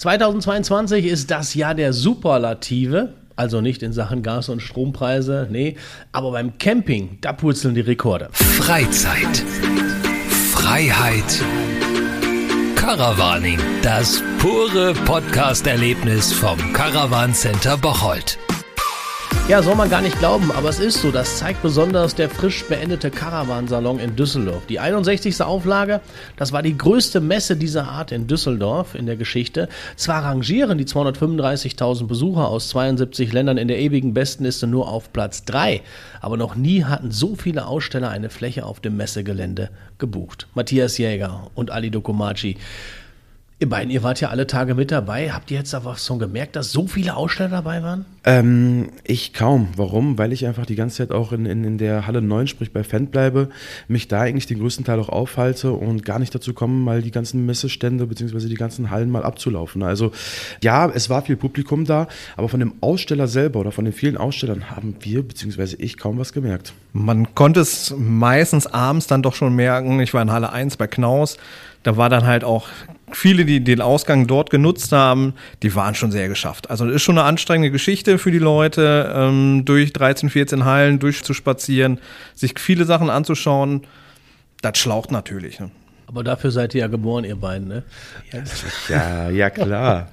2022 ist das Jahr der Superlative. Also nicht in Sachen Gas- und Strompreise, nee, aber beim Camping, da purzeln die Rekorde. Freizeit. Freiheit. Caravaning. Das pure Podcast-Erlebnis vom Caravan Center Bocholt. Ja, soll man gar nicht glauben, aber es ist so. Das zeigt besonders der frisch beendete Caravansalon in Düsseldorf. Die 61. Auflage, das war die größte Messe dieser Art in Düsseldorf in der Geschichte. Zwar rangieren die 235.000 Besucher aus 72 Ländern in der ewigen Bestenliste nur auf Platz 3, aber noch nie hatten so viele Aussteller eine Fläche auf dem Messegelände gebucht. Matthias Jäger und Ali Dokumaci. Ihr beiden, ihr wart ja alle Tage mit dabei. Habt ihr jetzt aber schon gemerkt, dass so viele Aussteller dabei waren? Ähm, ich kaum. Warum? Weil ich einfach die ganze Zeit auch in, in, in der Halle 9, sprich bei Fan bleibe, mich da eigentlich den größten Teil auch aufhalte und gar nicht dazu komme, mal die ganzen Messestände bzw. die ganzen Hallen mal abzulaufen. Also ja, es war viel Publikum da, aber von dem Aussteller selber oder von den vielen Ausstellern haben wir bzw. ich kaum was gemerkt. Man konnte es meistens abends dann doch schon merken. Ich war in Halle 1 bei Knaus. Da war dann halt auch viele, die den Ausgang dort genutzt haben, die waren schon sehr geschafft. Also das ist schon eine anstrengende Geschichte für die Leute, ähm, durch 13, 14 Hallen durchzuspazieren, sich viele Sachen anzuschauen. Das schlaucht natürlich. Ne? Aber dafür seid ihr ja geboren, ihr beiden, ne? Ja, ja, klar.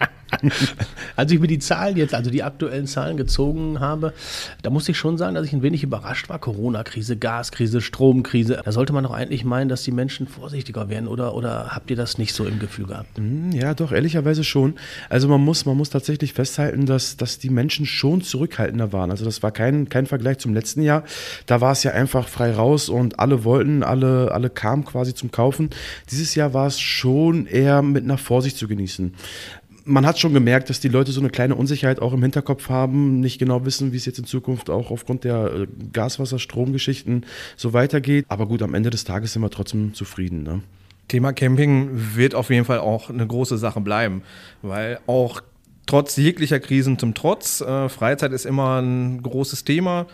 Als ich mir die Zahlen jetzt, also die aktuellen Zahlen gezogen habe, da muss ich schon sagen, dass ich ein wenig überrascht war. Corona-Krise, Gaskrise, Stromkrise. Da sollte man doch eigentlich meinen, dass die Menschen vorsichtiger werden oder, oder habt ihr das nicht so im Gefühl gehabt? Hm, ja, doch, ehrlicherweise schon. Also man muss, man muss tatsächlich festhalten, dass, dass die Menschen schon zurückhaltender waren. Also das war kein, kein Vergleich zum letzten Jahr. Da war es ja einfach frei raus und alle wollten, alle, alle kamen quasi zum Kaufen. Dieses Jahr war es schon eher mit einer Vorsicht zu genießen man hat schon gemerkt, dass die Leute so eine kleine Unsicherheit auch im Hinterkopf haben, nicht genau wissen, wie es jetzt in Zukunft auch aufgrund der äh, Gaswasser, Stromgeschichten so weitergeht. Aber gut, am Ende des Tages sind wir trotzdem zufrieden. Ne? Thema Camping wird auf jeden Fall auch eine große Sache bleiben, weil auch trotz jeglicher Krisen zum Trotz, äh, Freizeit ist immer ein großes Thema.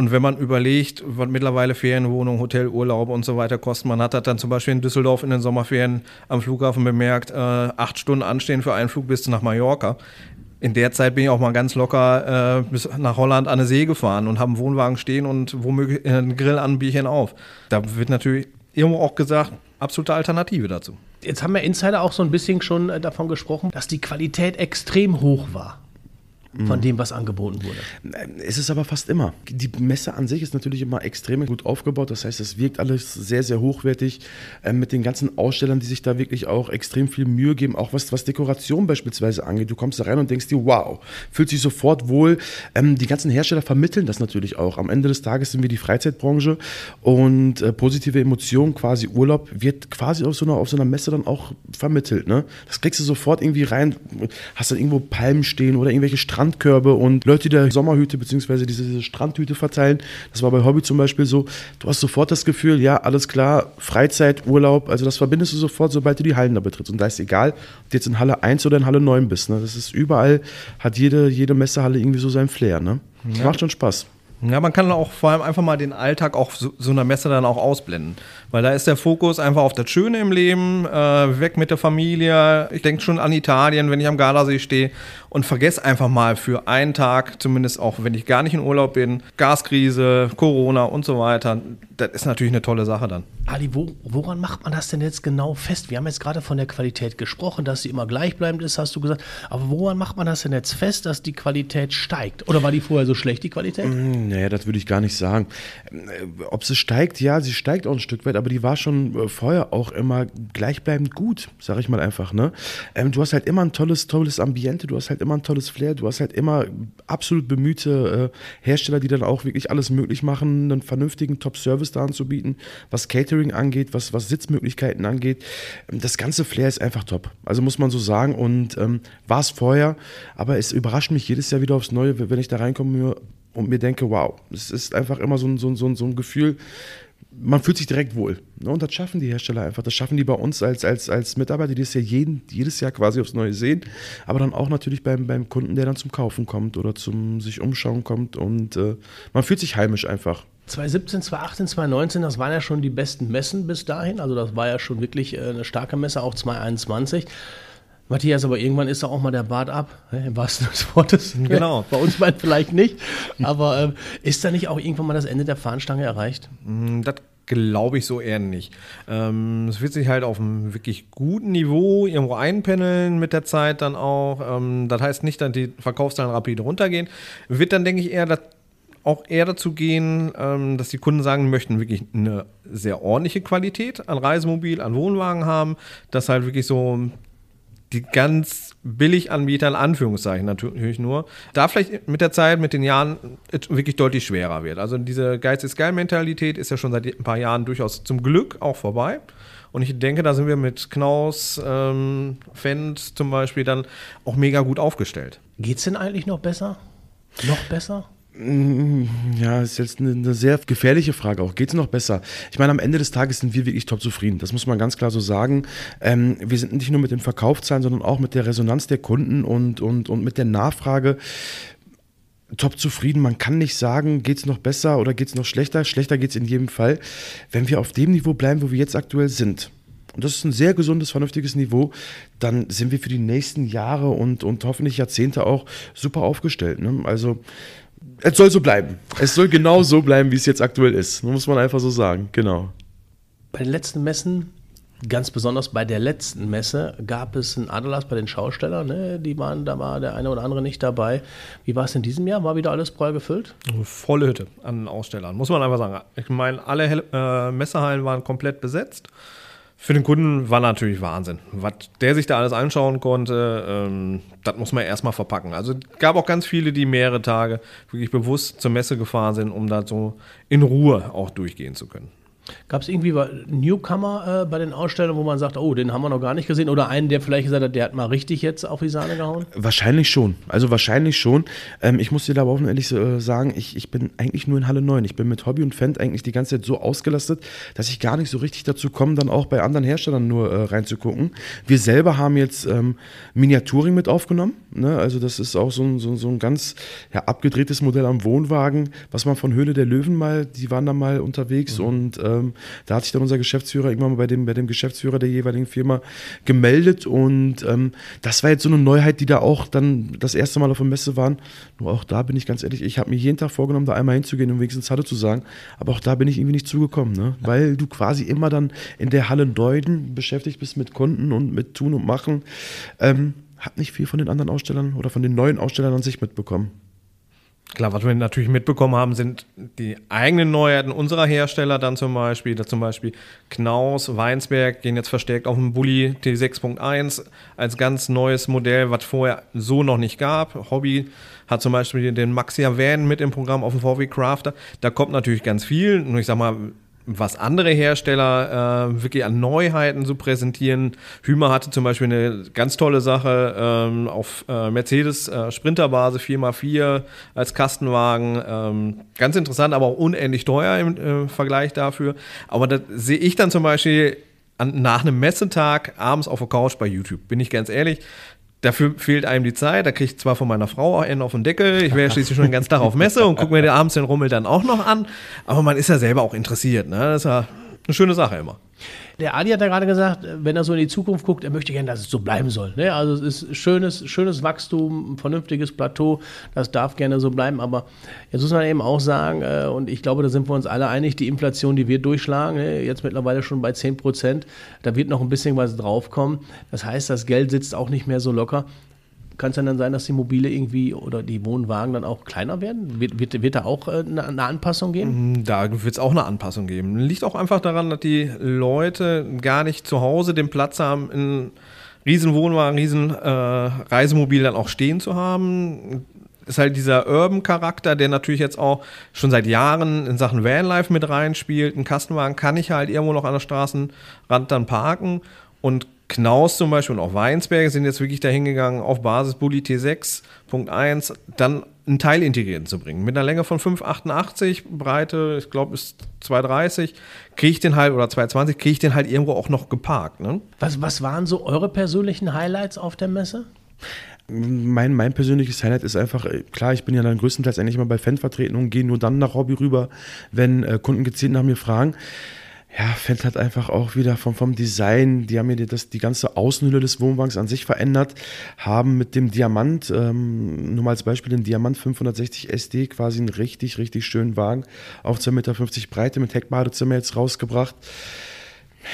Und wenn man überlegt, was mittlerweile Ferienwohnungen, Hotelurlaube und so weiter kosten, man hat das dann zum Beispiel in Düsseldorf in den Sommerferien am Flughafen bemerkt, äh, acht Stunden anstehen für einen Flug bis nach Mallorca. In der Zeit bin ich auch mal ganz locker äh, bis nach Holland an der See gefahren und habe einen Wohnwagen stehen und womöglich einen Grill an ein Bierchen auf. Da wird natürlich irgendwo auch gesagt, absolute Alternative dazu. Jetzt haben wir Insider auch so ein bisschen schon äh, davon gesprochen, dass die Qualität extrem hoch war von mhm. dem, was angeboten wurde. Es ist aber fast immer. Die Messe an sich ist natürlich immer extrem gut aufgebaut. Das heißt, es wirkt alles sehr, sehr hochwertig äh, mit den ganzen Ausstellern, die sich da wirklich auch extrem viel Mühe geben, auch was, was Dekoration beispielsweise angeht. Du kommst da rein und denkst dir, wow, fühlt sich sofort wohl. Ähm, die ganzen Hersteller vermitteln das natürlich auch. Am Ende des Tages sind wir die Freizeitbranche und äh, positive Emotionen, quasi Urlaub, wird quasi auf so einer, auf so einer Messe dann auch vermittelt. Ne? Das kriegst du sofort irgendwie rein, hast dann irgendwo Palmen stehen oder irgendwelche Straßen Strandkörbe und Leute, die da Sommerhüte bzw. Diese, diese Strandhüte verteilen. Das war bei Hobby zum Beispiel so. Du hast sofort das Gefühl, ja, alles klar, Freizeit, Urlaub, also das verbindest du sofort, sobald du die Hallen da betrittst. Und da ist egal, ob du jetzt in Halle 1 oder in Halle 9 bist. Ne? Das ist überall, hat jede, jede Messehalle irgendwie so sein Flair. Ne? Ja. Macht schon Spaß. Ja, man kann auch vor allem einfach mal den Alltag auch so, so einer Messe dann auch ausblenden. Weil da ist der Fokus einfach auf das Schöne im Leben, äh, weg mit der Familie. Ich denke schon an Italien, wenn ich am Gardasee stehe und vergesse einfach mal für einen Tag, zumindest auch wenn ich gar nicht in Urlaub bin, Gaskrise, Corona und so weiter. Das ist natürlich eine tolle Sache dann. Ali, wo, woran macht man das denn jetzt genau fest? Wir haben jetzt gerade von der Qualität gesprochen, dass sie immer gleichbleibend ist, hast du gesagt. Aber woran macht man das denn jetzt fest, dass die Qualität steigt? Oder war die vorher so schlecht, die Qualität? Mm, naja, das würde ich gar nicht sagen. Äh, ob sie steigt, ja, sie steigt auch ein Stück weit, aber die war schon äh, vorher auch immer gleichbleibend gut, sag ich mal einfach. Ne? Ähm, du hast halt immer ein tolles, tolles Ambiente, du hast halt immer ein tolles Flair, du hast halt immer absolut bemühte äh, Hersteller, die dann auch wirklich alles möglich machen, einen vernünftigen Top-Service da anzubieten, was Catering angeht, was, was Sitzmöglichkeiten angeht. Ähm, das ganze Flair ist einfach top. Also muss man so sagen. Und ähm, war es vorher, aber es überrascht mich jedes Jahr wieder aufs Neue, wenn ich da reinkomme und mir denke, wow, es ist einfach immer so ein, so ein, so ein, so ein Gefühl, man fühlt sich direkt wohl. Ne? Und das schaffen die Hersteller einfach. Das schaffen die bei uns als, als, als Mitarbeiter, die das ja jeden, jedes Jahr quasi aufs Neue sehen. Aber dann auch natürlich beim, beim Kunden, der dann zum Kaufen kommt oder zum sich umschauen kommt. Und äh, man fühlt sich heimisch einfach. 2017, 2018, 2019, das waren ja schon die besten Messen bis dahin. Also das war ja schon wirklich äh, eine starke Messe, auch 2021. Matthias, aber irgendwann ist da auch mal der Bart ab, ne, im wahrsten Sinne des Wortes. Genau. Bei uns meint vielleicht nicht. Aber ähm, ist da nicht auch irgendwann mal das Ende der Fahnenstange erreicht? Mm, Das glaube ich so eher nicht. Ähm, es wird sich halt auf einem wirklich guten Niveau irgendwo einpendeln mit der Zeit dann auch. Ähm, das heißt nicht, dass die Verkaufszahlen rapide runtergehen. Wird dann, denke ich, eher auch eher dazu gehen, ähm, dass die Kunden sagen, möchten wirklich eine sehr ordentliche Qualität an Reisemobil, an Wohnwagen haben, dass halt wirklich so die ganz billig Anbieter, in Anführungszeichen natürlich nur, da vielleicht mit der Zeit, mit den Jahren wirklich deutlich schwerer wird. Also diese Geiz ist geil Mentalität ist ja schon seit ein paar Jahren durchaus zum Glück auch vorbei. Und ich denke, da sind wir mit Knaus, ähm, Fendt zum Beispiel dann auch mega gut aufgestellt. Geht's denn eigentlich noch besser? Noch besser? Ja, ist jetzt eine, eine sehr gefährliche Frage auch. Geht es noch besser? Ich meine, am Ende des Tages sind wir wirklich top zufrieden. Das muss man ganz klar so sagen. Ähm, wir sind nicht nur mit den Verkaufszahlen, sondern auch mit der Resonanz der Kunden und, und, und mit der Nachfrage top zufrieden. Man kann nicht sagen, geht es noch besser oder geht es noch schlechter. Schlechter geht es in jedem Fall, wenn wir auf dem Niveau bleiben, wo wir jetzt aktuell sind. Und das ist ein sehr gesundes, vernünftiges Niveau. Dann sind wir für die nächsten Jahre und, und hoffentlich Jahrzehnte auch super aufgestellt. Ne? Also es soll so bleiben. Es soll genau so bleiben, wie es jetzt aktuell ist. Muss man einfach so sagen. Genau. Bei den letzten Messen, ganz besonders bei der letzten Messe, gab es einen Aderlass bei den Schaustellern. Ne? Die waren, da war der eine oder andere nicht dabei. Wie war es in diesem Jahr? War wieder alles prall gefüllt? Volle Hütte an Ausstellern, muss man einfach sagen. Ich meine, alle Hel- äh, Messehallen waren komplett besetzt. Für den Kunden war natürlich Wahnsinn. Was der sich da alles anschauen konnte, ähm, das muss man erstmal verpacken. Also gab auch ganz viele, die mehrere Tage wirklich bewusst zur Messe gefahren sind, um da so in Ruhe auch durchgehen zu können. Gab es irgendwie Newcomer äh, bei den Ausstellern, wo man sagt, oh, den haben wir noch gar nicht gesehen? Oder einen, der vielleicht gesagt hat, der hat mal richtig jetzt auf die Sahne gehauen? Wahrscheinlich schon. Also wahrscheinlich schon. Ähm, ich muss dir da aber auch ehrlich äh, sagen, ich, ich bin eigentlich nur in Halle 9. Ich bin mit Hobby und Fendt eigentlich die ganze Zeit so ausgelastet, dass ich gar nicht so richtig dazu komme, dann auch bei anderen Herstellern nur äh, reinzugucken. Wir selber haben jetzt ähm, Miniaturing mit aufgenommen. Ne? Also das ist auch so ein, so, so ein ganz ja, abgedrehtes Modell am Wohnwagen, was man von Höhle der Löwen mal, die waren da mal unterwegs Mhm. und ähm, da hat sich dann unser Geschäftsführer irgendwann mal bei dem, bei dem Geschäftsführer der jeweiligen Firma gemeldet und ähm, das war jetzt so eine Neuheit, die da auch dann das erste Mal auf der Messe waren. Nur auch da bin ich ganz ehrlich, ich habe mir jeden Tag vorgenommen, da einmal hinzugehen und wenigstens Hallo zu sagen, aber auch da bin ich irgendwie nicht zugekommen, ne? weil du quasi immer dann in der Halle Neuden beschäftigt bist mit Kunden und mit Tun und Machen. Ähm, hab nicht viel von den anderen Ausstellern oder von den neuen Ausstellern an sich mitbekommen. Klar, was wir natürlich mitbekommen haben, sind die eigenen Neuheiten unserer Hersteller dann zum Beispiel. Da zum Beispiel Knaus, Weinsberg gehen jetzt verstärkt auf den Bulli T6.1 als ganz neues Modell, was vorher so noch nicht gab. Hobby hat zum Beispiel den Maxia Van mit im Programm auf dem VW Crafter. Da kommt natürlich ganz viel. Nur ich sag mal, was andere Hersteller äh, wirklich an Neuheiten so präsentieren. Hümer hatte zum Beispiel eine ganz tolle Sache ähm, auf äh, Mercedes äh, Sprinterbase 4x4 als Kastenwagen. Ähm, ganz interessant, aber auch unendlich teuer im äh, Vergleich dafür. Aber das sehe ich dann zum Beispiel an, nach einem Messetag abends auf der Couch bei YouTube. Bin ich ganz ehrlich. Dafür fehlt einem die Zeit. Da kriege ich zwar von meiner Frau auch einen auf den Deckel. Ich wäre ja schließlich schon den ganzen Tag auf Messe und gucke mir abends den Rummel dann auch noch an. Aber man ist ja selber auch interessiert. Ne? Das ist ja eine schöne Sache immer. Der Ali hat ja gerade gesagt, wenn er so in die Zukunft guckt, er möchte gerne, dass es so bleiben soll. Ne? Also es ist schönes, schönes Wachstum, ein vernünftiges Plateau, das darf gerne so bleiben. Aber jetzt muss man eben auch sagen, äh, und ich glaube, da sind wir uns alle einig, die Inflation, die wir durchschlagen, ne? jetzt mittlerweile schon bei 10 Prozent, da wird noch ein bisschen was draufkommen. Das heißt, das Geld sitzt auch nicht mehr so locker. Kann es dann sein, dass die Mobile irgendwie oder die Wohnwagen dann auch kleiner werden? Wird, wird, wird da auch äh, eine, eine Anpassung geben? Da wird es auch eine Anpassung geben. Liegt auch einfach daran, dass die Leute gar nicht zu Hause den Platz haben, in riesen Wohnwagen, riesen äh, Reisemobil dann auch stehen zu haben. Ist halt dieser Urban-Charakter, der natürlich jetzt auch schon seit Jahren in Sachen Vanlife mit reinspielt. Ein Kastenwagen kann ich halt irgendwo noch an der Straßenrand dann parken und Knaus zum Beispiel und auch Weinsberg sind jetzt wirklich dahin gegangen, auf Basis Bulli T6.1 dann einen Teil integriert zu bringen. Mit einer Länge von 5,88, Breite, ich glaube, ist 2,30, kriege ich den halt, oder 2,20, kriege ich den halt irgendwo auch noch geparkt. Ne? Was, was waren so eure persönlichen Highlights auf der Messe? Mein, mein persönliches Highlight ist einfach, äh, klar, ich bin ja dann größtenteils eigentlich mal bei Fan vertreten und gehe nur dann nach Hobby rüber, wenn äh, Kunden gezielt nach mir fragen. Ja, Fendt hat einfach auch wieder vom, vom Design, die haben ja das, die ganze Außenhülle des Wohnwagens an sich verändert, haben mit dem Diamant, ähm, nur mal als Beispiel den Diamant 560 SD quasi einen richtig, richtig schönen Wagen auf 2,50 Meter Breite mit Heckbadezimmer jetzt rausgebracht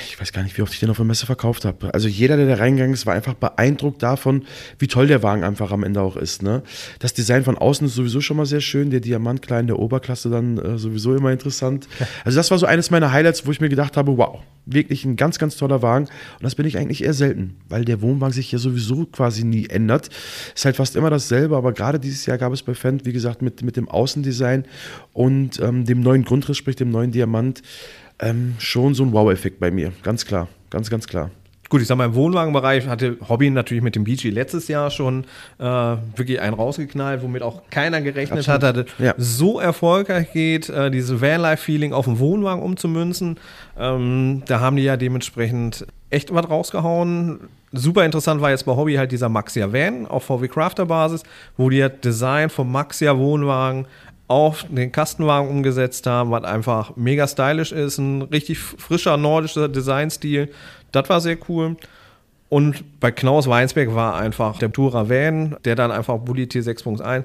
ich weiß gar nicht, wie oft ich den auf der Messe verkauft habe. Also jeder, der da reingegangen ist, war einfach beeindruckt davon, wie toll der Wagen einfach am Ende auch ist. Ne? Das Design von außen ist sowieso schon mal sehr schön, der Diamant klein der Oberklasse dann äh, sowieso immer interessant. Also das war so eines meiner Highlights, wo ich mir gedacht habe, wow, wirklich ein ganz, ganz toller Wagen. Und das bin ich eigentlich eher selten, weil der Wohnwagen sich ja sowieso quasi nie ändert. Ist halt fast immer dasselbe, aber gerade dieses Jahr gab es bei Fendt, wie gesagt, mit, mit dem Außendesign und ähm, dem neuen Grundriss, sprich dem neuen Diamant, ähm, schon so ein Wow-Effekt bei mir. Ganz klar. Ganz, ganz klar. Gut, ich sag mal, im Wohnwagenbereich hatte Hobby natürlich mit dem Beachy letztes Jahr schon äh, wirklich einen rausgeknallt, womit auch keiner gerechnet Absolut. hat, dass ja. so erfolgreich geht, äh, dieses Vanlife-Feeling auf den Wohnwagen umzumünzen. Ähm, da haben die ja dementsprechend echt was rausgehauen. Super interessant war jetzt bei Hobby halt dieser Maxia Van auf VW Crafter Basis, wo die das Design vom Maxia Wohnwagen auf den Kastenwagen umgesetzt haben, was einfach mega stylisch ist, ein richtig frischer nordischer Designstil. Das war sehr cool. Und bei Knaus Weinsberg war einfach der Tourer Van, der dann einfach Bulli T6.1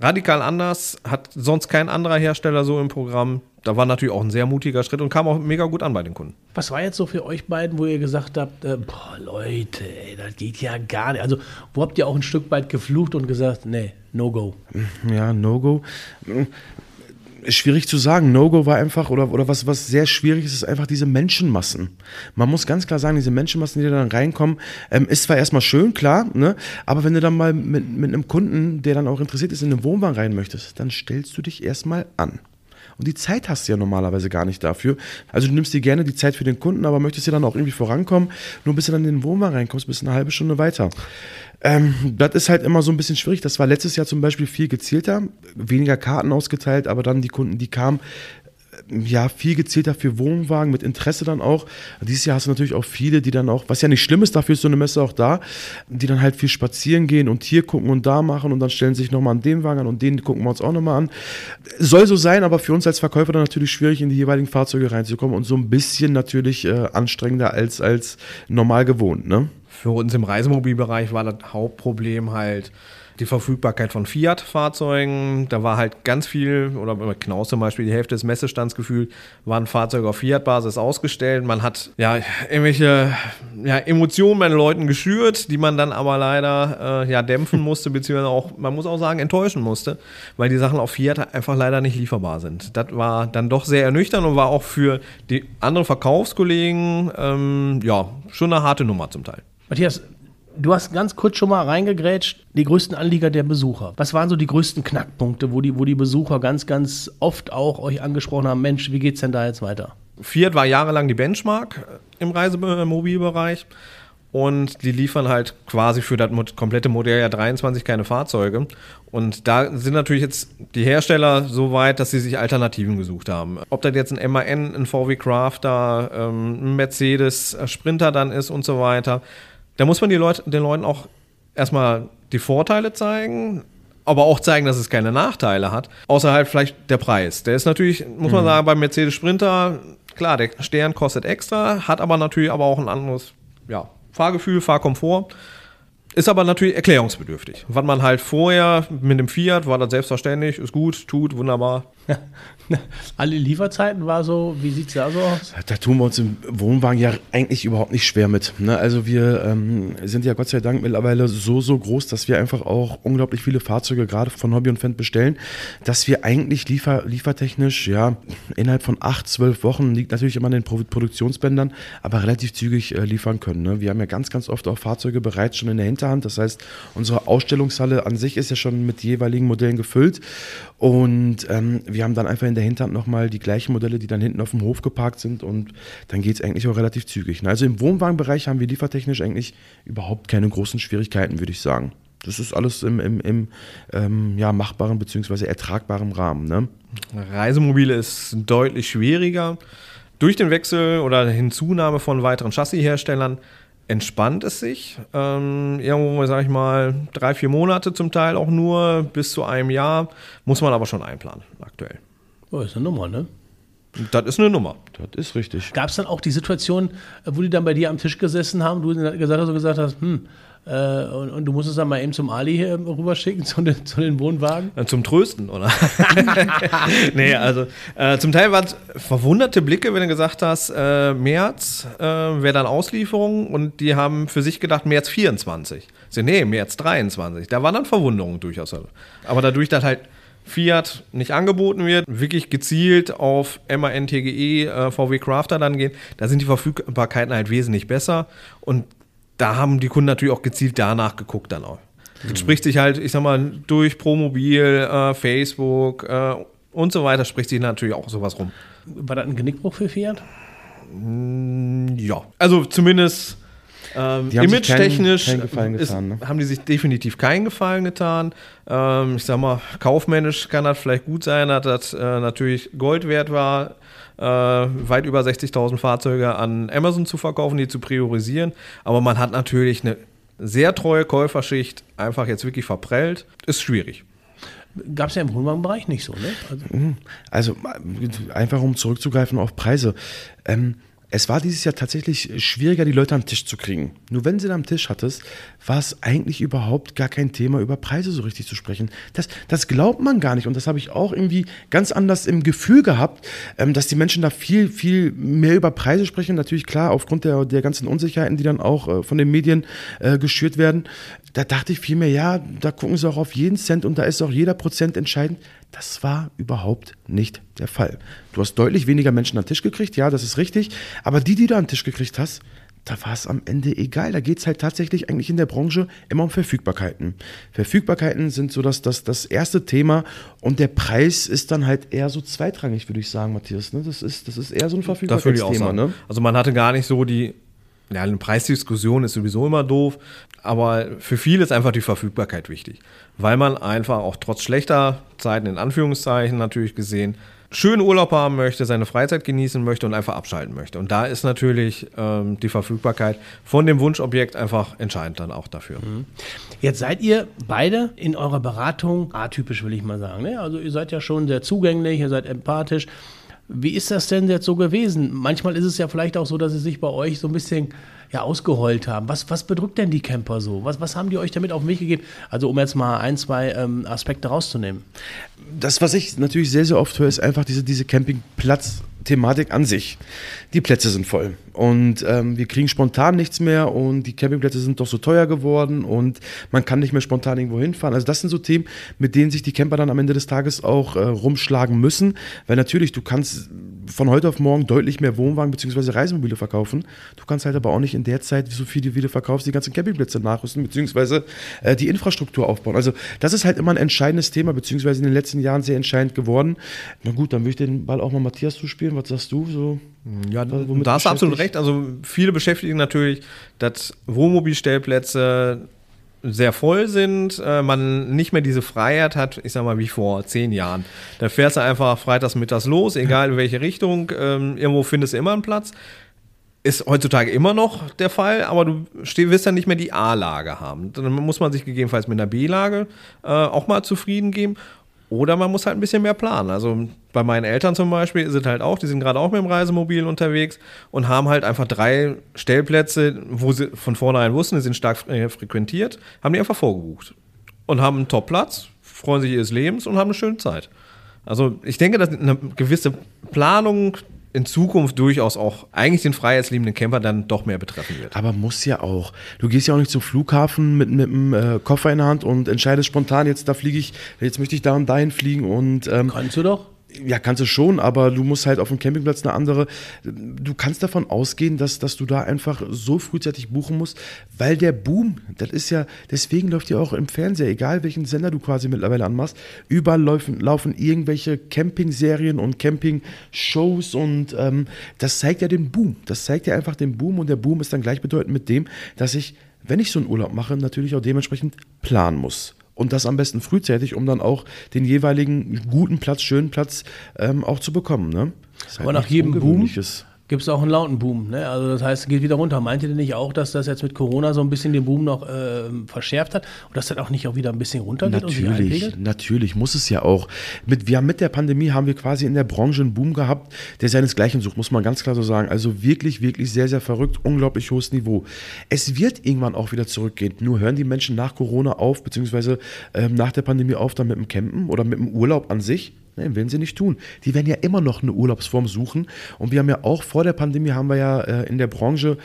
radikal anders, hat sonst kein anderer Hersteller so im Programm. Da war natürlich auch ein sehr mutiger Schritt und kam auch mega gut an bei den Kunden. Was war jetzt so für euch beiden, wo ihr gesagt habt, äh, boah, Leute, ey, das geht ja gar nicht. Also, wo habt ihr auch ein Stück weit geflucht und gesagt, nee, no go? Ja, no go schwierig zu sagen. No-Go war einfach, oder, oder was, was sehr schwierig ist, ist einfach diese Menschenmassen. Man muss ganz klar sagen, diese Menschenmassen, die da dann reinkommen, ähm, ist zwar erstmal schön, klar, ne? aber wenn du dann mal mit, mit einem Kunden, der dann auch interessiert ist, in den Wohnwagen rein möchtest, dann stellst du dich erstmal an. Und die Zeit hast du ja normalerweise gar nicht dafür. Also du nimmst dir gerne die Zeit für den Kunden, aber möchtest ja dann auch irgendwie vorankommen. Nur bis du dann in den Wohnwagen reinkommst, bist du eine halbe Stunde weiter. Ähm, das ist halt immer so ein bisschen schwierig. Das war letztes Jahr zum Beispiel viel gezielter, weniger Karten ausgeteilt, aber dann die Kunden, die kamen, ja, viel gezielter für Wohnwagen, mit Interesse dann auch. Dieses Jahr hast du natürlich auch viele, die dann auch, was ja nicht schlimm ist, dafür ist so eine Messe auch da, die dann halt viel spazieren gehen und hier gucken und da machen und dann stellen sich nochmal an dem Wagen an und den gucken wir uns auch nochmal an. Soll so sein, aber für uns als Verkäufer dann natürlich schwierig, in die jeweiligen Fahrzeuge reinzukommen und so ein bisschen natürlich äh, anstrengender als, als normal gewohnt, ne? Für uns im Reisemobilbereich war das Hauptproblem halt die Verfügbarkeit von Fiat-Fahrzeugen. Da war halt ganz viel, oder bei Knaus zum Beispiel, die Hälfte des Messestands gefühlt, waren Fahrzeuge auf Fiat-Basis ausgestellt. Man hat ja irgendwelche ja, Emotionen bei den Leuten geschürt, die man dann aber leider äh, ja, dämpfen musste, beziehungsweise auch, man muss auch sagen, enttäuschen musste, weil die Sachen auf Fiat einfach leider nicht lieferbar sind. Das war dann doch sehr ernüchternd und war auch für die anderen Verkaufskollegen ähm, ja, schon eine harte Nummer zum Teil. Matthias, du hast ganz kurz schon mal reingegrätscht, die größten Anlieger der Besucher. Was waren so die größten Knackpunkte, wo die, wo die Besucher ganz, ganz oft auch euch angesprochen haben, Mensch, wie geht's denn da jetzt weiter? Fiat war jahrelang die Benchmark im Reisemobilbereich. Und die liefern halt quasi für das komplette Modell ja 23 keine Fahrzeuge. Und da sind natürlich jetzt die Hersteller so weit, dass sie sich Alternativen gesucht haben. Ob das jetzt ein MAN, ein VW Crafter, ähm, ein Mercedes Sprinter dann ist und so weiter. Da muss man die Leute, den Leuten auch erstmal die Vorteile zeigen, aber auch zeigen, dass es keine Nachteile hat. Außer halt vielleicht der Preis. Der ist natürlich, muss man mhm. sagen, beim Mercedes Sprinter, klar, der Stern kostet extra, hat aber natürlich aber auch ein anderes, ja, Fahrgefühl, Fahrkomfort. Ist aber natürlich erklärungsbedürftig. Was man halt vorher mit dem Fiat war das selbstverständlich, ist gut, tut, wunderbar. Alle Lieferzeiten war so, wie sieht es da so aus? Da tun wir uns im Wohnwagen ja eigentlich überhaupt nicht schwer mit. Ne? Also wir ähm, sind ja Gott sei Dank mittlerweile so, so groß, dass wir einfach auch unglaublich viele Fahrzeuge gerade von Hobby und Fan bestellen, dass wir eigentlich liefer, liefertechnisch, ja, innerhalb von acht, zwölf Wochen, liegt natürlich immer an den Produktionsbändern, aber relativ zügig äh, liefern können. Ne? Wir haben ja ganz, ganz oft auch Fahrzeuge bereits schon in der Hinterhand. Das heißt, unsere Ausstellungshalle an sich ist ja schon mit jeweiligen Modellen gefüllt und ähm, wir haben dann einfach in der Hinterhand nochmal die gleichen Modelle, die dann hinten auf dem Hof geparkt sind und dann geht es eigentlich auch relativ zügig. Also im Wohnwagenbereich haben wir liefertechnisch eigentlich überhaupt keine großen Schwierigkeiten, würde ich sagen. Das ist alles im, im, im ähm, ja, machbaren bzw. ertragbaren Rahmen. Ne? Reisemobile ist deutlich schwieriger. Durch den Wechsel oder Hinzunahme von weiteren Chassisherstellern entspannt es sich. Ähm, irgendwo, sage ich mal, drei, vier Monate zum Teil auch nur, bis zu einem Jahr. Muss man aber schon einplanen, aktuell. Oh, ist eine Nummer, ne? Das ist eine Nummer. Das ist richtig. Gab es dann auch die Situation, wo die dann bei dir am Tisch gesessen haben, du gesagt hast, gesagt hast, hm, äh, und, und, du musst es dann mal eben zum Ali hier rüberschicken, zu den, zu den Wohnwagen? Äh, zum Trösten, oder? nee, also äh, zum Teil waren es verwunderte Blicke, wenn du gesagt hast, äh, März äh, wäre dann Auslieferung und die haben für sich gedacht, März 24. Sie, nee, März 23. Da waren dann Verwunderungen durchaus. Aber dadurch, dass halt Fiat nicht angeboten wird, wirklich gezielt auf MAN, TGE, äh, VW Crafter dann gehen, da sind die Verfügbarkeiten halt wesentlich besser und da haben die Kunden natürlich auch gezielt danach geguckt dann auch. Das mhm. spricht sich halt, ich sag mal, durch Promobil, äh, Facebook äh, und so weiter, spricht sich natürlich auch sowas rum. War das ein Genickbruch für Fiat? Mm, ja, also zumindest ähm, Image-technisch ne? haben die sich definitiv keinen Gefallen getan. Ähm, ich sag mal, kaufmännisch kann das vielleicht gut sein, dass das äh, natürlich Gold wert war, äh, weit über 60.000 Fahrzeuge an Amazon zu verkaufen, die zu priorisieren. Aber man hat natürlich eine sehr treue Käuferschicht einfach jetzt wirklich verprellt. Ist schwierig. Gab es ja im Wohnwagenbereich nicht so, ne? Also, also, einfach um zurückzugreifen auf Preise. Ähm, es war dieses Jahr tatsächlich schwieriger, die Leute am Tisch zu kriegen. Nur wenn sie am Tisch hattest, war es eigentlich überhaupt gar kein Thema, über Preise so richtig zu sprechen. Das, das glaubt man gar nicht. Und das habe ich auch irgendwie ganz anders im Gefühl gehabt, ähm, dass die Menschen da viel, viel mehr über Preise sprechen. Natürlich klar, aufgrund der, der ganzen Unsicherheiten, die dann auch äh, von den Medien äh, geschürt werden. Da dachte ich vielmehr, ja, da gucken sie auch auf jeden Cent und da ist auch jeder Prozent entscheidend. Das war überhaupt nicht der Fall. Du hast deutlich weniger Menschen an den Tisch gekriegt, ja, das ist richtig. Aber die, die du an den Tisch gekriegt hast, da war es am Ende egal. Da geht es halt tatsächlich eigentlich in der Branche immer um Verfügbarkeiten. Verfügbarkeiten sind so das, das, das erste Thema und der Preis ist dann halt eher so zweitrangig, würde ich sagen, Matthias. Ne? Das, ist, das ist eher so ein Verfügbarkeitsthema. Ne? Also man hatte gar nicht so die, ja, eine Preisdiskussion ist sowieso immer doof, aber für viele ist einfach die Verfügbarkeit wichtig weil man einfach auch trotz schlechter Zeiten in Anführungszeichen natürlich gesehen schönen Urlaub haben möchte, seine Freizeit genießen möchte und einfach abschalten möchte. Und da ist natürlich ähm, die Verfügbarkeit von dem Wunschobjekt einfach entscheidend dann auch dafür. Mhm. Jetzt seid ihr beide in eurer Beratung atypisch, will ich mal sagen. Ne? Also ihr seid ja schon sehr zugänglich, ihr seid empathisch. Wie ist das denn jetzt so gewesen? Manchmal ist es ja vielleicht auch so, dass es sich bei euch so ein bisschen ja, ausgeheult haben. Was, was bedrückt denn die Camper so? Was, was haben die euch damit auf den Weg gegeben? Also um jetzt mal ein, zwei ähm, Aspekte rauszunehmen. Das, was ich natürlich sehr, sehr oft höre, ist einfach diese, diese Campingplatz- Thematik an sich. Die Plätze sind voll und ähm, wir kriegen spontan nichts mehr und die Campingplätze sind doch so teuer geworden und man kann nicht mehr spontan irgendwo hinfahren. Also das sind so Themen, mit denen sich die Camper dann am Ende des Tages auch äh, rumschlagen müssen, weil natürlich du kannst von heute auf morgen deutlich mehr Wohnwagen bzw. Reisemobile verkaufen. Du kannst halt aber auch nicht in der Zeit, so viele wie verkaufst, die ganzen Campingplätze nachrüsten bzw. Äh, die Infrastruktur aufbauen. Also das ist halt immer ein entscheidendes Thema beziehungsweise in den letzten Jahren sehr entscheidend geworden. Na gut, dann würde ich den Ball auch mal Matthias zuspielen was sagst du so? Ja, da hast du absolut recht. Also viele beschäftigen natürlich, dass Wohnmobilstellplätze sehr voll sind, äh, man nicht mehr diese Freiheit hat, ich sag mal, wie vor zehn Jahren. Da fährst du einfach freitags mittags los, egal in welche Richtung, ähm, irgendwo findest du immer einen Platz. Ist heutzutage immer noch der Fall, aber du wirst dann nicht mehr die A-Lage haben. Dann muss man sich gegebenenfalls mit einer B-Lage äh, auch mal zufrieden geben. Oder man muss halt ein bisschen mehr planen. Also bei meinen Eltern zum Beispiel sind halt auch, die sind gerade auch mit dem Reisemobil unterwegs und haben halt einfach drei Stellplätze, wo sie von vornherein wussten, die sind stark frequentiert, haben die einfach vorgebucht. Und haben einen Top-Platz, freuen sich ihres Lebens und haben eine schöne Zeit. Also ich denke, dass eine gewisse Planung in Zukunft durchaus auch eigentlich den freiheitsliebenden Camper dann doch mehr betreffen wird. Aber muss ja auch. Du gehst ja auch nicht zum Flughafen mit, mit einem äh, Koffer in der Hand und entscheidest spontan, jetzt da fliege ich, jetzt möchte ich da und dahin fliegen und ähm, Kannst du doch? Ja, kannst du schon, aber du musst halt auf dem Campingplatz eine andere. Du kannst davon ausgehen, dass, dass du da einfach so frühzeitig buchen musst, weil der Boom, das ist ja, deswegen läuft ja auch im Fernseher, egal welchen Sender du quasi mittlerweile anmachst, überall laufen, laufen irgendwelche Camping-Serien und Camping-Shows und ähm, das zeigt ja den Boom. Das zeigt ja einfach den Boom und der Boom ist dann gleichbedeutend mit dem, dass ich, wenn ich so einen Urlaub mache, natürlich auch dementsprechend planen muss und das am besten frühzeitig, um dann auch den jeweiligen guten Platz, schönen Platz ähm, auch zu bekommen. Ne? Halt Aber nach jedem Boom gibt es auch einen lauten Boom. Ne? Also das heißt, es geht wieder runter. Meint ihr denn nicht auch, dass das jetzt mit Corona so ein bisschen den Boom noch äh, verschärft hat und dass das auch nicht auch wieder ein bisschen runtergeht natürlich, Natürlich, muss es ja auch. Mit, wir haben mit der Pandemie haben wir quasi in der Branche einen Boom gehabt, der seinesgleichen sucht, muss man ganz klar so sagen. Also wirklich, wirklich sehr, sehr verrückt, unglaublich hohes Niveau. Es wird irgendwann auch wieder zurückgehen. Nur hören die Menschen nach Corona auf, beziehungsweise ähm, nach der Pandemie auf dann mit dem Campen oder mit dem Urlaub an sich. Nein, werden sie nicht tun. Die werden ja immer noch eine Urlaubsform suchen. Und wir haben ja auch vor der Pandemie haben wir ja äh, in der Branche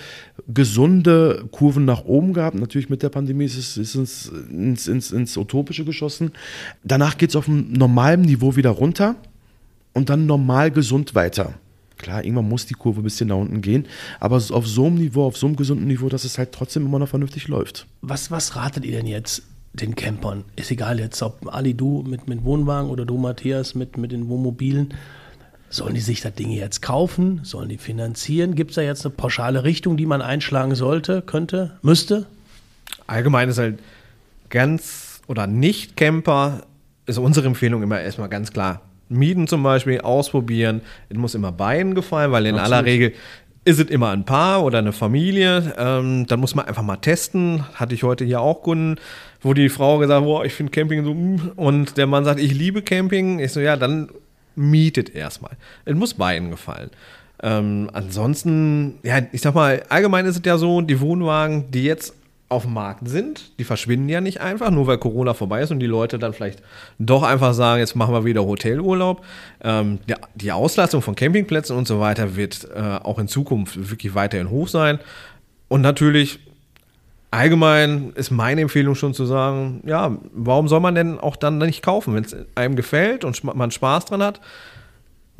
gesunde Kurven nach oben gehabt. Natürlich mit der Pandemie ist es, ist es ins, ins, ins Utopische geschossen. Danach geht es auf einem normalen Niveau wieder runter und dann normal gesund weiter. Klar, irgendwann muss die Kurve ein bisschen nach unten gehen, aber auf so einem Niveau, auf so einem gesunden Niveau, dass es halt trotzdem immer noch vernünftig läuft. Was, was ratet ihr denn jetzt den Campern. Ist egal jetzt, ob Ali du mit, mit Wohnwagen oder du Matthias mit, mit den Wohnmobilen. Sollen die sich das Ding jetzt kaufen? Sollen die finanzieren? Gibt es da jetzt eine pauschale Richtung, die man einschlagen sollte, könnte, müsste? Allgemein ist halt ganz oder nicht Camper, ist unsere Empfehlung immer erstmal ganz klar. Mieten zum Beispiel, ausprobieren. Es muss immer beiden gefallen, weil in Absolut. aller Regel ist es immer ein Paar oder eine Familie. Ähm, dann muss man einfach mal testen. Hatte ich heute hier auch Kunden, wo die Frau gesagt hat, ich finde Camping so, mm. und der Mann sagt, ich liebe Camping. Ich so, ja, dann mietet erstmal. Es muss beiden gefallen. Ähm, ansonsten, ja, ich sag mal, allgemein ist es ja so, die Wohnwagen, die jetzt auf dem Markt sind, die verschwinden ja nicht einfach, nur weil Corona vorbei ist und die Leute dann vielleicht doch einfach sagen, jetzt machen wir wieder Hotelurlaub. Ähm, die, die Auslastung von Campingplätzen und so weiter wird äh, auch in Zukunft wirklich weiterhin hoch sein. Und natürlich allgemein ist meine Empfehlung schon zu sagen, ja, warum soll man denn auch dann nicht kaufen, wenn es einem gefällt und man Spaß dran hat?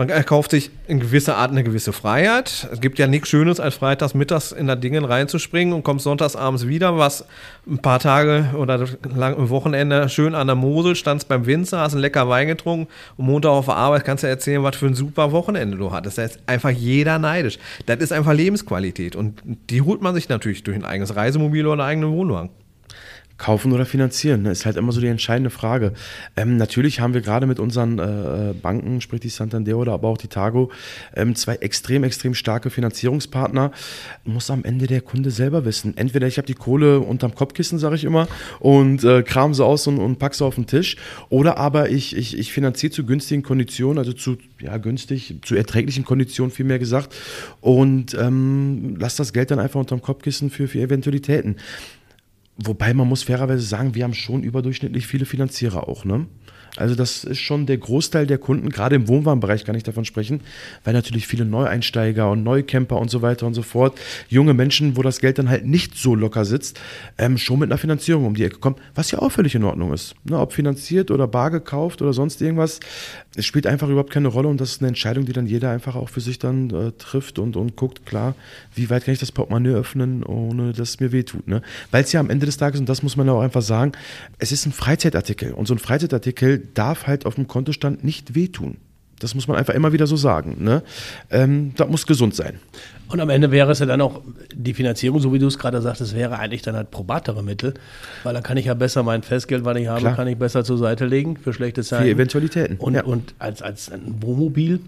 Man erkauft sich in gewisser Art eine gewisse Freiheit. Es gibt ja nichts Schönes, als freitags mittags in der Dingen reinzuspringen und kommst sonntags abends wieder, was ein paar Tage oder lang im Wochenende schön an der Mosel, standst beim Winzer, hast einen lecker Wein getrunken und Montag auf der Arbeit kannst du erzählen, was für ein super Wochenende du hattest. Da ist einfach jeder neidisch. Das ist einfach Lebensqualität und die holt man sich natürlich durch ein eigenes Reisemobil oder einen eigenen Wohnwagen. Kaufen oder finanzieren, ne? ist halt immer so die entscheidende Frage. Ähm, natürlich haben wir gerade mit unseren äh, Banken, sprich die Santander oder aber auch die Tago, ähm, zwei extrem, extrem starke Finanzierungspartner. Muss am Ende der Kunde selber wissen. Entweder ich habe die Kohle unterm Kopfkissen, sage ich immer, und äh, kram sie aus und, und pack sie auf den Tisch. Oder aber ich, ich, ich finanziere zu günstigen Konditionen, also zu ja, günstig, zu erträglichen Konditionen vielmehr gesagt, und ähm, lass das Geld dann einfach unterm Kopfkissen für, für Eventualitäten. Wobei man muss fairerweise sagen, wir haben schon überdurchschnittlich viele Finanzierer auch, ne? Also das ist schon der Großteil der Kunden, gerade im Wohnwagenbereich kann ich davon sprechen, weil natürlich viele Neueinsteiger und Neucamper und so weiter und so fort, junge Menschen, wo das Geld dann halt nicht so locker sitzt, ähm, schon mit einer Finanzierung um die Ecke kommen, was ja auch völlig in Ordnung ist. Ne, ob finanziert oder bar gekauft oder sonst irgendwas, es spielt einfach überhaupt keine Rolle und das ist eine Entscheidung, die dann jeder einfach auch für sich dann äh, trifft und, und guckt, klar, wie weit kann ich das Portemonnaie öffnen, ohne dass es mir wehtut. Ne? Weil es ja am Ende des Tages, und das muss man auch einfach sagen, es ist ein Freizeitartikel und so ein Freizeitartikel darf halt auf dem Kontostand nicht wehtun. Das muss man einfach immer wieder so sagen. Ne? Ähm, das muss gesund sein. Und am Ende wäre es ja dann auch die Finanzierung, so wie du es gerade sagtest, wäre eigentlich dann halt probatere Mittel, weil dann kann ich ja besser mein Festgeld, was ich habe, Klar. kann ich besser zur Seite legen für schlechte Zeiten. Für Eventualitäten. Und, ja. und als, als ein Wohnmobil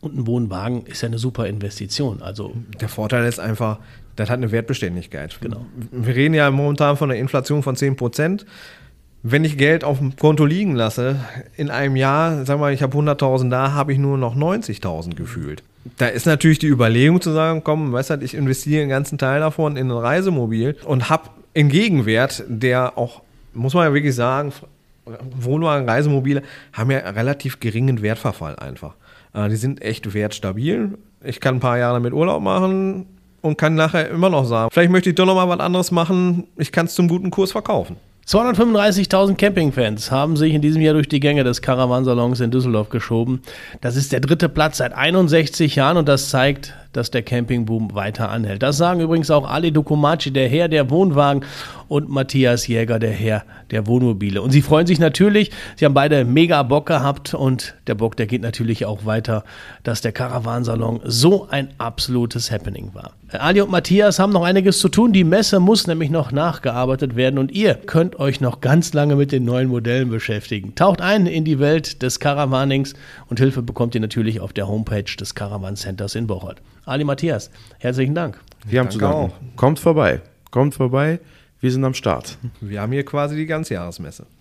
und ein Wohnwagen ist ja eine super Investition. Also der Vorteil ist einfach, das hat eine Wertbeständigkeit. Genau. Wir reden ja momentan von einer Inflation von 10 Prozent wenn ich Geld auf dem Konto liegen lasse, in einem Jahr, sag mal, ich habe 100.000 da, habe ich nur noch 90.000 gefühlt. Da ist natürlich die Überlegung zu sagen, komm, weißt du, ich investiere einen ganzen Teil davon in ein Reisemobil und habe einen Gegenwert, der auch, muss man ja wirklich sagen, Wohnwagen, Reisemobile haben ja relativ geringen Wertverfall einfach. Äh, die sind echt wertstabil. Ich kann ein paar Jahre damit Urlaub machen und kann nachher immer noch sagen, vielleicht möchte ich doch noch mal was anderes machen, ich kann es zum guten Kurs verkaufen. 235.000 Campingfans haben sich in diesem Jahr durch die Gänge des Caravansalons in Düsseldorf geschoben. Das ist der dritte Platz seit 61 Jahren und das zeigt, dass der Campingboom weiter anhält. Das sagen übrigens auch Ali Dokumaci, der Herr der Wohnwagen, und Matthias Jäger, der Herr der Wohnmobile. Und sie freuen sich natürlich, sie haben beide mega Bock gehabt und der Bock, der geht natürlich auch weiter, dass der Caravansalon so ein absolutes Happening war. Ali und Matthias haben noch einiges zu tun. Die Messe muss nämlich noch nachgearbeitet werden und ihr könnt euch noch ganz lange mit den neuen Modellen beschäftigen. Taucht ein in die Welt des Caravanings und Hilfe bekommt ihr natürlich auf der Homepage des Caravan Centers in Bocholt. Ali Matthias, herzlichen Dank. Wir haben Danke zu danken. auch. Kommt vorbei. Kommt vorbei. Wir sind am Start. Wir haben hier quasi die ganze Jahresmesse.